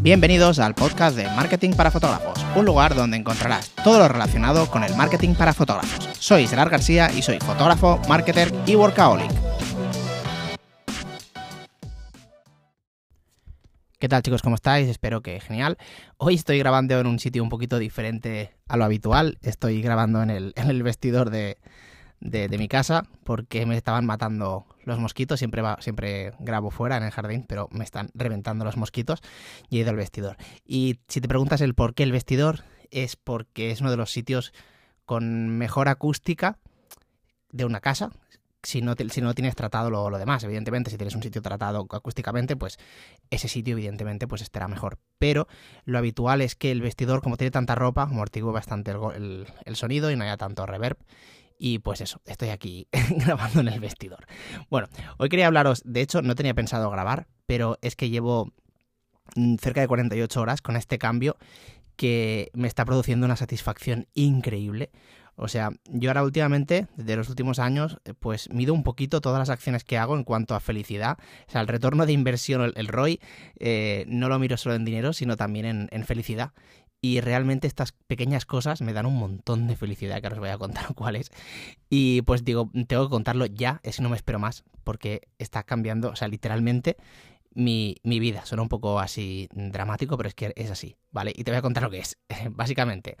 Bienvenidos al podcast de Marketing para Fotógrafos, un lugar donde encontrarás todo lo relacionado con el marketing para fotógrafos. Soy Gerard García y soy fotógrafo, marketer y workaholic. ¿Qué tal chicos? ¿Cómo estáis? Espero que genial. Hoy estoy grabando en un sitio un poquito diferente a lo habitual. Estoy grabando en el, vestidor de, mi casa porque me estaban matando los mosquitos. Siempre, va, siempre grabo fuera en el jardín, pero me están reventando los mosquitos y he ido al vestidor. Y si te preguntas el por qué el vestidor, es porque es uno de los sitios con mejor acústica de una casa. Si no, si no tienes tratado lo, demás, evidentemente, si tienes un sitio tratado acústicamente, pues ese sitio, evidentemente, pues estará mejor. Pero lo habitual es que el vestidor, como tiene tanta ropa, amortigua bastante el, el sonido y no haya tanto reverb. Y pues eso, estoy aquí grabando en el vestidor. Bueno, hoy quería hablaros, de hecho no tenía pensado grabar, pero es que llevo mm, cerca de 48 horas con este cambio que me está produciendo una satisfacción increíble. O sea, yo ahora últimamente, desde los últimos años, eh, pues mido un poquito todas las acciones que hago en cuanto a felicidad. O sea, el retorno de inversión, el, ROI, eh, no lo miro solo en dinero, sino también en, en felicidad. Y realmente estas pequeñas cosas me dan un montón de felicidad, que ahora os voy a contar cuáles. Y pues digo, tengo que contarlo ya, es no me espero más, porque está cambiando, o sea, literalmente mi, mi, vida. Suena un poco así dramático, pero es que es así, ¿vale? Y te voy a contar lo que es, básicamente.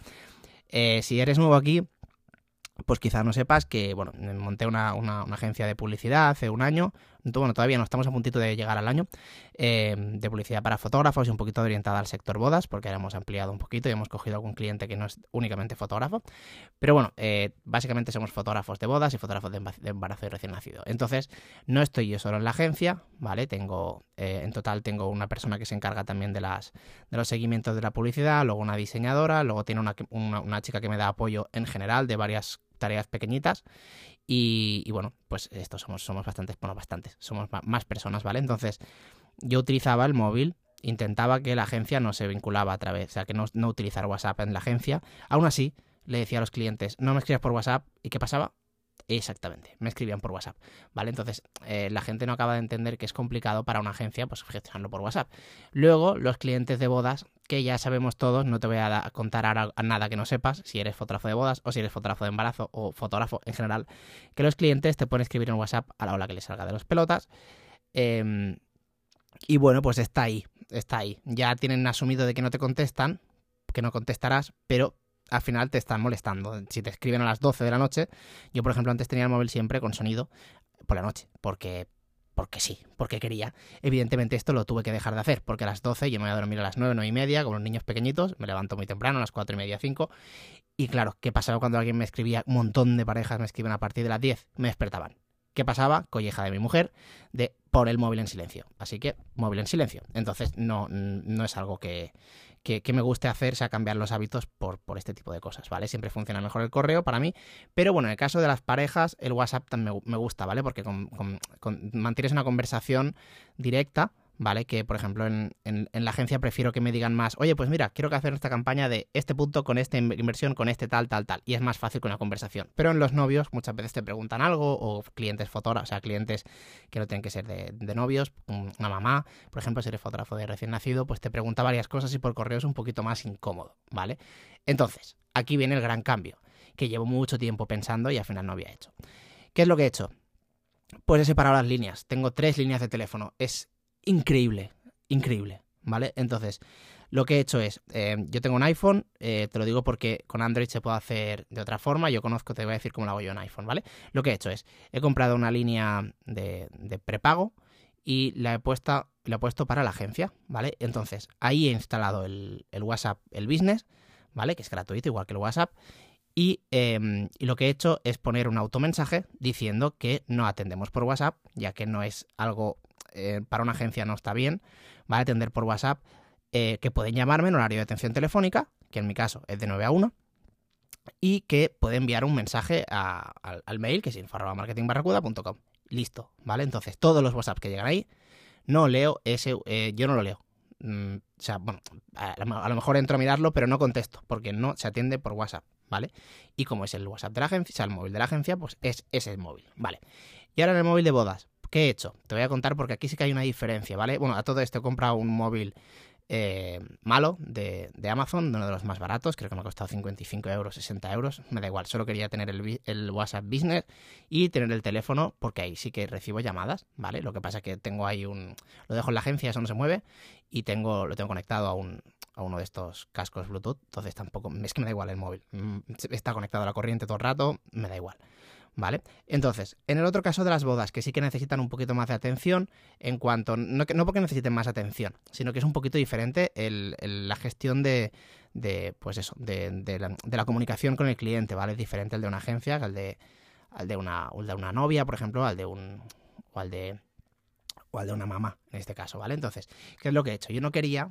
Eh, si eres nuevo aquí, pues quizás no sepas que, bueno, monté una, una, agencia de publicidad hace un año, bueno, todavía no estamos a puntito de llegar al año, eh, de publicidad para fotógrafos y un poquito orientada al sector bodas, porque ahora hemos ampliado un poquito y hemos cogido algún cliente que no es únicamente fotógrafo, pero bueno, eh, básicamente somos fotógrafos de bodas y fotógrafos de embarazo y recién nacido. Entonces, no estoy yo solo en la agencia, ¿vale? Tengo, eh, en total tengo una persona que se encarga también de, las, de los seguimientos de la publicidad, luego una diseñadora, luego tiene una, una, una chica que me da apoyo en general de varias tareas pequeñitas. Y, bueno, pues estos somos, somos bastantes, bueno, bastantes, somos más personas, ¿vale? Entonces, yo utilizaba el móvil, intentaba que la agencia no se vinculaba a través, o sea, que no, no utilizar WhatsApp en la agencia. Aún así, le decía a los clientes, no me escribas por WhatsApp. ¿Y qué pasaba? Exactamente, me escribían por WhatsApp, ¿vale? Entonces, eh, la gente no acaba de entender que es complicado para una agencia, pues gestionarlo por WhatsApp. Luego, los clientes de bodas, que ya sabemos todos, no te voy a contar ahora nada que no sepas, si eres fotógrafo de bodas o si eres fotógrafo de embarazo o fotógrafo en general, que los clientes te pueden escribir en WhatsApp a la hora que les salga de los pelotas. Em, y bueno, pues está ahí, está ahí. Ya tienen asumido de que no te contestan, que no contestarás, pero al final te están molestando. Si te escriben a las 12 de la noche, yo por ejemplo antes tenía el móvil siempre con sonido por la noche, porque porque sí, porque quería. Evidentemente esto lo tuve que dejar de hacer, porque a las 12 yo me voy a dormir a las 9, 9 y media, con los niños pequeñitos, me levanto muy temprano, a las 4 y media, 5. Y claro, ¿qué pasaba cuando alguien me escribía? Un montón de parejas me escriben a partir de las 10, me despertaban. ¿Qué pasaba? Colleja de mi mujer de por el móvil en silencio. Así que móvil en silencio. Entonces no, no es algo que, que, me guste hacer sea cambiar los hábitos por, por, este tipo de cosas, ¿vale? Siempre funciona mejor el correo para mí, pero bueno, en el caso de las parejas, el WhatsApp también me, gusta, ¿vale? Porque mantienes una conversación directa ¿vale? Que, por ejemplo, en, en, la agencia prefiero que me digan más, oye, pues mira, quiero que hacer esta campaña de este punto con esta inversión, con este tal, tal, tal. Y es más fácil con una conversación. Pero en los novios muchas veces te preguntan algo, o clientes fotógrafos, o sea, clientes que no tienen que ser de, de, novios, una mamá, por ejemplo, si eres fotógrafo de recién nacido, pues te pregunta varias cosas y por correo es un poquito más incómodo, ¿vale? Entonces, aquí viene el gran cambio, que llevo mucho tiempo pensando y al final no había hecho. ¿Qué es lo que he hecho? Pues he separado las líneas. Tengo tres líneas de teléfono. Es increíble, increíble, ¿vale? Entonces, lo que he hecho es, eh, yo tengo un iPhone, eh, te lo digo porque con Android se puede hacer de otra forma, yo conozco, te voy a decir cómo lo hago yo en iPhone, ¿vale? Lo que he hecho es, he comprado una línea de, prepago y la he, puesto, la he puesto para la agencia, ¿vale? Entonces, ahí he instalado el, WhatsApp, el Business, ¿vale? Que es gratuito, igual que el WhatsApp. Y, em, y, lo que he hecho es poner un automensaje diciendo que no atendemos por WhatsApp, ya que no es algo eh, para una agencia no está bien, va a atender por WhatsApp, eh, que pueden llamarme en horario de atención telefónica, que en mi caso es de 9 a 1, y que puede enviar un mensaje al, mail, que es info.marketingbarracuda.com. Listo, ¿vale? Entonces, todos los WhatsApp que llegan ahí, no leo ese, eh, yo no lo leo. Mm, o sea, bueno, a, lo mejor entro a mirarlo, pero no contesto, porque no se atiende por WhatsApp, ¿vale? Y como es el WhatsApp de la agencia, o sea, el móvil de la agencia, pues es ese móvil, ¿vale? Y ahora en el móvil de bodas, ¿Qué he hecho? Te voy a contar porque aquí sí que hay una diferencia, ¿vale? Bueno, a todo esto he comprado un móvil eh, malo de, Amazon, uno de los más baratos, creo que me ha costado 55 euros, 60 euros, me da igual, solo quería tener el, el, WhatsApp Business y tener el teléfono porque ahí sí que recibo llamadas, ¿vale? Lo que pasa es que tengo ahí un... lo dejo en la agencia, eso no se mueve y tengo lo tengo conectado a un, a uno de estos cascos Bluetooth, entonces tampoco, es que me da igual el móvil, mm, está conectado a la corriente todo el rato, me da igual. ¿Vale? Entonces, en el otro caso de las bodas, que sí que necesitan un poquito más de atención, en cuanto, no, no porque necesiten más atención, sino que es un poquito diferente el, la gestión de, de, pues eso, de, de, la, de, la, comunicación con el cliente, ¿vale? Es diferente el de una agencia al de, de, una, al de una novia, por ejemplo, al de un, o al de, o al de una mamá, en este caso, ¿vale? Entonces, ¿qué es lo que he hecho? Yo no quería,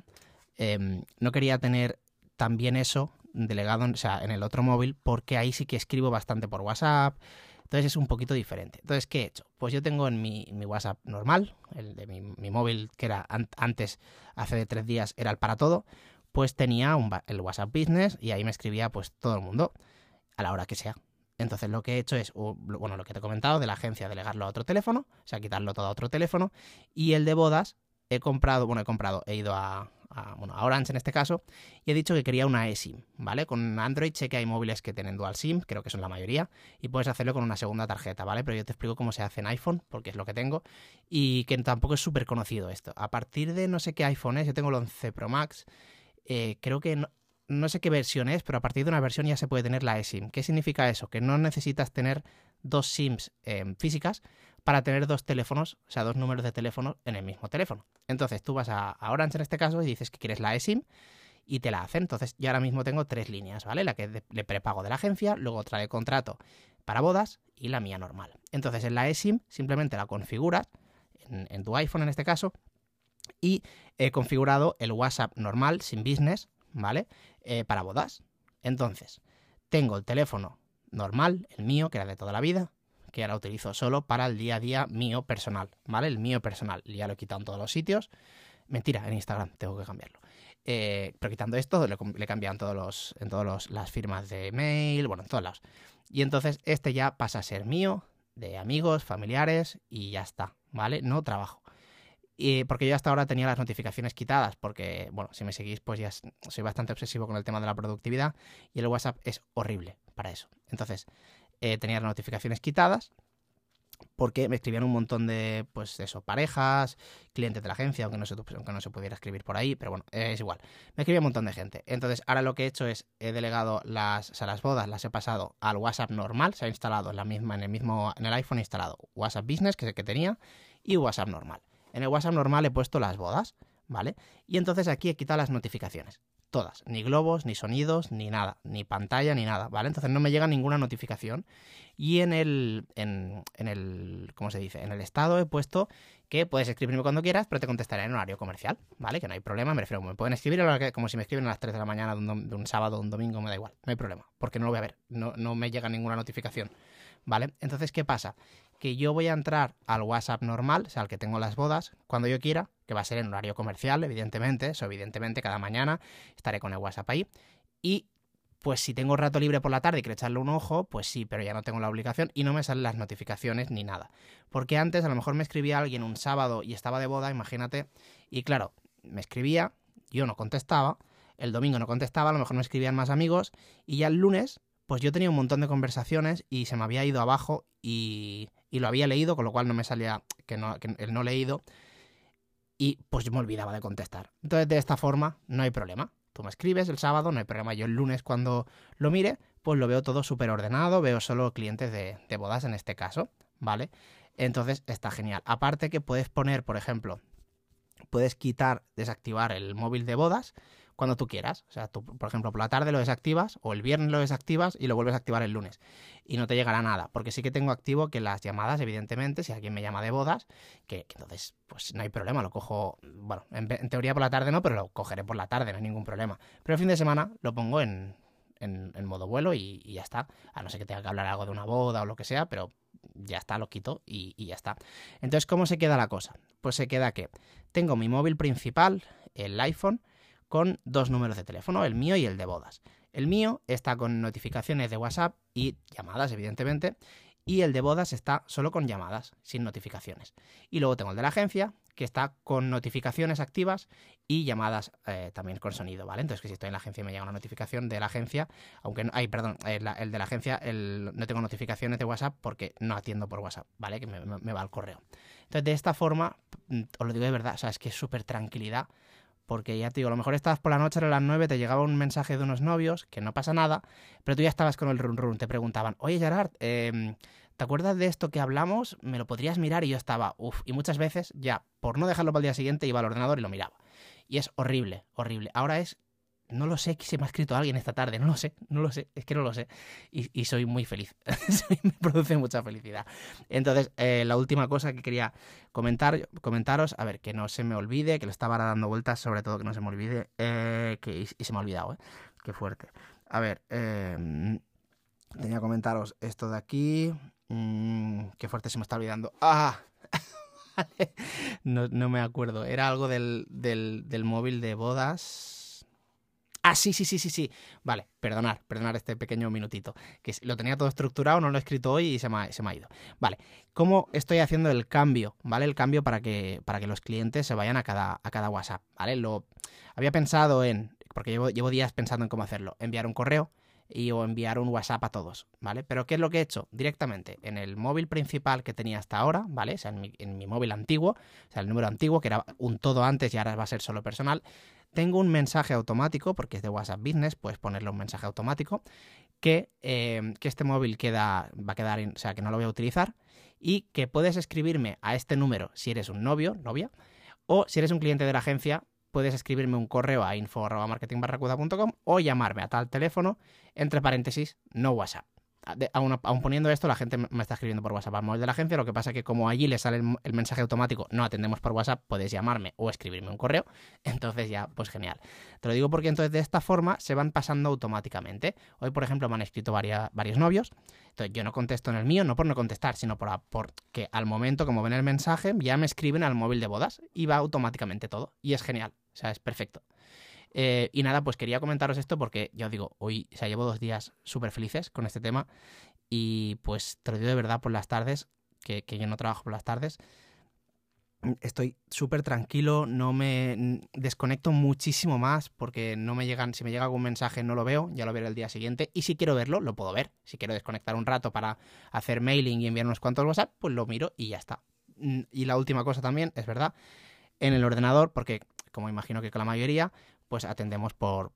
eh, no quería tener también eso delegado en el otro móvil, porque ahí sí que escribo bastante por WhatsApp, entonces es un poquito diferente. Entonces, ¿qué he hecho? Pues yo tengo en mi, WhatsApp normal, el de mi, móvil que era antes, hace tres días, era el para todo, pues tenía el WhatsApp Business y ahí me escribía pues todo el mundo a la hora que sea. Entonces lo que he hecho es, bueno, lo que te he comentado de la agencia, delegarlo a otro teléfono, o sea, quitarlo todo a otro teléfono. Y el de bodas, he comprado, bueno, he comprado, he ido a, a, bueno, a Orange en este caso, y he dicho que quería una eSIM, ¿vale? Con Android sé que hay móviles que tienen dual SIM, creo que son la mayoría, y puedes hacerlo con una segunda tarjeta, ¿vale? Pero yo te explico cómo se hace en iPhone, porque es lo que tengo, y que tampoco es súper conocido esto. A partir de no sé qué iPhone es, yo tengo el 11 Pro Max, eh, creo que no, sé qué versión es, pero a partir de una versión ya se puede tener la eSIM. ¿Qué significa eso? Que no necesitas tener dos SIMs eh, físicas, para tener dos teléfonos, o sea, dos números de teléfono en el mismo teléfono. Entonces tú vas a, Orange en este caso y dices que quieres la eSIM y te la hacen. Entonces yo ahora mismo tengo tres líneas, ¿vale? La que le prepago de la agencia, luego trae contrato para bodas y la mía normal. Entonces en la eSIM simplemente la configuras, en, tu iPhone en este caso, y he configurado el WhatsApp normal, sin business, ¿vale? Eh, para bodas. Entonces, tengo el teléfono normal, el mío, que era de toda la vida, que ahora utilizo solo para el día a día mío personal, ¿vale? El mío personal. Ya lo he quitado en todos los sitios. Mentira, en Instagram tengo que cambiarlo. Eh, pero quitando esto, le, he cambiado en todos los, en todas las firmas de mail, bueno, en todos lados. Y entonces este ya pasa a ser mío, de amigos, familiares y ya está, ¿vale? No trabajo. Y porque yo hasta ahora tenía las notificaciones quitadas, porque, bueno, si me seguís, pues ya soy bastante obsesivo con el tema de la productividad y el WhatsApp es horrible para eso. Entonces, eh, tenía las notificaciones quitadas porque me escribían un montón de, pues eso, parejas, clientes de la agencia, aunque no se, aunque no se pudiera escribir por ahí, pero bueno, es igual. Me escribía un montón de gente. Entonces, ahora lo que he hecho es, he delegado las, o las bodas, las he pasado al WhatsApp normal, se ha instalado en la misma, en el mismo, en el iPhone he instalado WhatsApp Business, que es el que tenía, y WhatsApp normal. En el WhatsApp normal he puesto las bodas, ¿vale? Y entonces aquí he quitado las notificaciones todas, ni globos, ni sonidos, ni nada, ni pantalla, ni nada, ¿vale? Entonces no me llega ninguna notificación. Y en el, en, en, el, ¿cómo se dice? En el estado he puesto que puedes escribirme cuando quieras, pero te contestaré en horario comercial, ¿vale? Que no hay problema, me refiero, me pueden escribir como si me escriben a las 3 de la mañana de un, de un sábado o un domingo, me da igual, no hay problema, porque no lo voy a ver, no, no me llega ninguna notificación, ¿vale? Entonces, ¿qué pasa? Que yo voy a entrar al WhatsApp normal, o sea, al que tengo las bodas, cuando yo quiera, que va a ser en horario comercial, evidentemente, eso evidentemente cada mañana estaré con el WhatsApp ahí, y pues si tengo rato libre por la tarde y quiero echarle un ojo, pues sí, pero ya no tengo la obligación y no me salen las notificaciones ni nada. Porque antes a lo mejor me escribía alguien un sábado y estaba de boda, imagínate, y claro, me escribía, yo no contestaba, el domingo no contestaba, a lo mejor me escribían más amigos, y ya el lunes, pues yo tenía un montón de conversaciones y se me había ido abajo y, y lo había leído, con lo cual no me salía que, no, el no leído, y pues yo me olvidaba de contestar. Entonces de esta forma no hay problema Tú me escribes el sábado, no hay problema. Yo el lunes cuando lo mire, pues lo veo todo súper ordenado, veo solo clientes de, de bodas en este caso, ¿vale? Entonces está genial. Aparte que puedes poner, por ejemplo, puedes quitar, desactivar el móvil de bodas cuando tú quieras. O sea, tú, por ejemplo, por la tarde lo desactivas o el viernes lo desactivas y lo vuelves a activar el lunes. Y no te llegará nada. Porque sí que tengo activo que las llamadas, evidentemente, si alguien me llama de bodas, que, entonces, pues no hay problema, lo cojo, bueno, en, teoría por la tarde no, pero lo cogeré por la tarde, no hay ningún problema. Pero el fin de semana lo pongo en, en, modo vuelo y, ya está. A no ser que tenga que hablar algo de una boda o lo que sea, pero ya está, lo quito y, y, ya está. Entonces, ¿cómo se queda la cosa? Pues se queda que tengo mi móvil principal, el iPhone, con dos números de teléfono, el mío y el de bodas. El mío está con notificaciones de WhatsApp y llamadas, evidentemente, y el de bodas está solo con llamadas, sin notificaciones. Y luego tengo el de la agencia, que está con notificaciones activas y llamadas eh, también con sonido, ¿vale? Entonces, que si estoy en la agencia me llega una notificación de la agencia, aunque no, ay, perdón, el, de la agencia no tengo notificaciones de WhatsApp porque no atiendo por WhatsApp, ¿vale? Que me, va al correo. Entonces, de esta forma, mm, os lo digo de verdad, o es que es súper tranquilidad porque ya te digo, a lo mejor estabas por la noche, a las 9, te llegaba un mensaje de unos novios, que no pasa nada, pero tú ya estabas con el run run, te preguntaban, oye Gerard, eh, ¿te acuerdas de esto que hablamos? ¿Me lo podrías mirar? Y yo estaba, uff, y muchas veces ya, por no dejarlo para el día siguiente, iba al ordenador y lo miraba. Y es horrible, horrible. Ahora es no lo sé si me ha escrito alguien esta tarde, no lo sé, no lo sé, es que no lo sé. Y, soy muy feliz, me produce mucha felicidad. Entonces, eh, la última cosa que quería comentar, comentaros, a ver, que no se me olvide, que lo estaba dando vueltas, sobre todo que no se me olvide, eh, que, y, se me ha olvidado, ¿eh? Qué fuerte. A ver, em, tenía que comentaros esto de aquí. Mm, qué fuerte se me está olvidando. ¡Ah! no, no, me acuerdo. Era algo del, del, del móvil de bodas Ah, sí, sí, sí, sí, sí. Vale, perdonar, perdonar este pequeño minutito. Que lo tenía todo estructurado, no lo he escrito hoy y se me ha, se me ha ido. Vale, ¿cómo estoy haciendo el cambio? ¿Vale? El cambio para que, para que los clientes se vayan a cada, a cada WhatsApp. ¿Vale? Lo había pensado en, porque llevo, llevo días pensando en cómo hacerlo, enviar un correo y o enviar un WhatsApp a todos, ¿vale? Pero ¿qué es lo que he hecho? Directamente en el móvil principal que tenía hasta ahora, ¿vale? O sea, en mi, en mi móvil antiguo, o sea, el número antiguo, que era un todo antes y ahora va a ser solo personal, tengo un mensaje automático, porque es de WhatsApp Business, puedes ponerle un mensaje automático, que, eh, que este móvil queda, va a quedar, o sea, que no lo voy a utilizar, y que puedes escribirme a este número si eres un novio, novia, o si eres un cliente de la agencia, puedes escribirme un correo a info.marketingbarracuda.com o llamarme a tal teléfono, entre paréntesis, no WhatsApp aún, poniendo esto, la gente me está escribiendo por WhatsApp al móvil de la agencia. Lo que pasa es que como allí le sale el, mensaje automático, no atendemos por WhatsApp, puedes llamarme o escribirme un correo. Entonces ya, pues genial. Te lo digo porque entonces de esta forma se van pasando automáticamente. Hoy, por ejemplo, me han escrito varios novios. Entonces yo no contesto en el mío, no por no contestar, sino por, porque al momento, como ven el mensaje, ya me escriben al móvil de bodas y va automáticamente todo. Y es genial. O sea, es perfecto. Eh, y nada, pues quería comentaros esto porque ya os digo, hoy, o sea, llevo dos días súper felices con este tema y pues te lo digo de verdad por las tardes, que, yo no trabajo por las tardes, estoy súper tranquilo, no me desconecto muchísimo más porque no me llegan, si me llega algún mensaje no lo veo, ya lo veré el día siguiente y si quiero verlo, lo puedo ver. Si quiero desconectar un rato para hacer mailing y enviar unos cuantos WhatsApp, pues lo miro y ya está. Y la última cosa también, es verdad, en el ordenador, porque como imagino que con la mayoría, pues atendemos por, o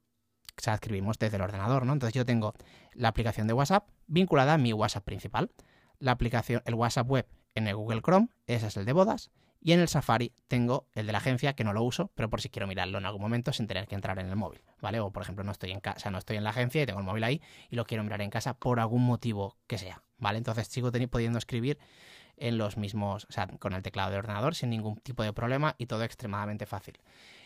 sea, escribimos desde el ordenador, ¿no? Entonces yo tengo la aplicación de WhatsApp vinculada a mi WhatsApp principal. La aplicación, el WhatsApp web en el Google Chrome, ese es el de bodas. Y en el Safari tengo el de la agencia, que no lo uso, pero por si quiero mirarlo en algún momento sin tener que entrar en el móvil, ¿vale? O por ejemplo, no estoy en casa, no estoy en la agencia y tengo el móvil ahí y lo quiero mirar en casa por algún motivo que sea, ¿vale? Entonces sigo pudiendo escribir en los mismos, o sea, con el teclado de ordenador sin ningún tipo de problema y todo extremadamente fácil.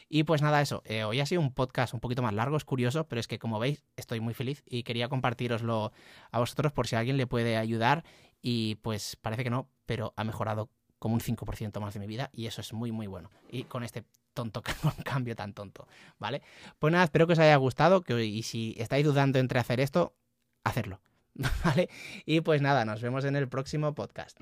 Y pues nada, eso. Eh, hoy ha sido un podcast un poquito más largo, es curioso, pero es que como veis estoy muy feliz y quería compartiroslo a vosotros por si alguien le puede ayudar. Y pues parece que no, pero ha mejorado como un 5% más de mi vida y eso es muy, muy bueno. Y con este tonto cambio tan tonto, ¿vale? Pues nada, espero que os haya gustado y si estáis dudando entre hacer esto, hacerlo, ¿vale? Y pues nada, nos vemos en el próximo podcast.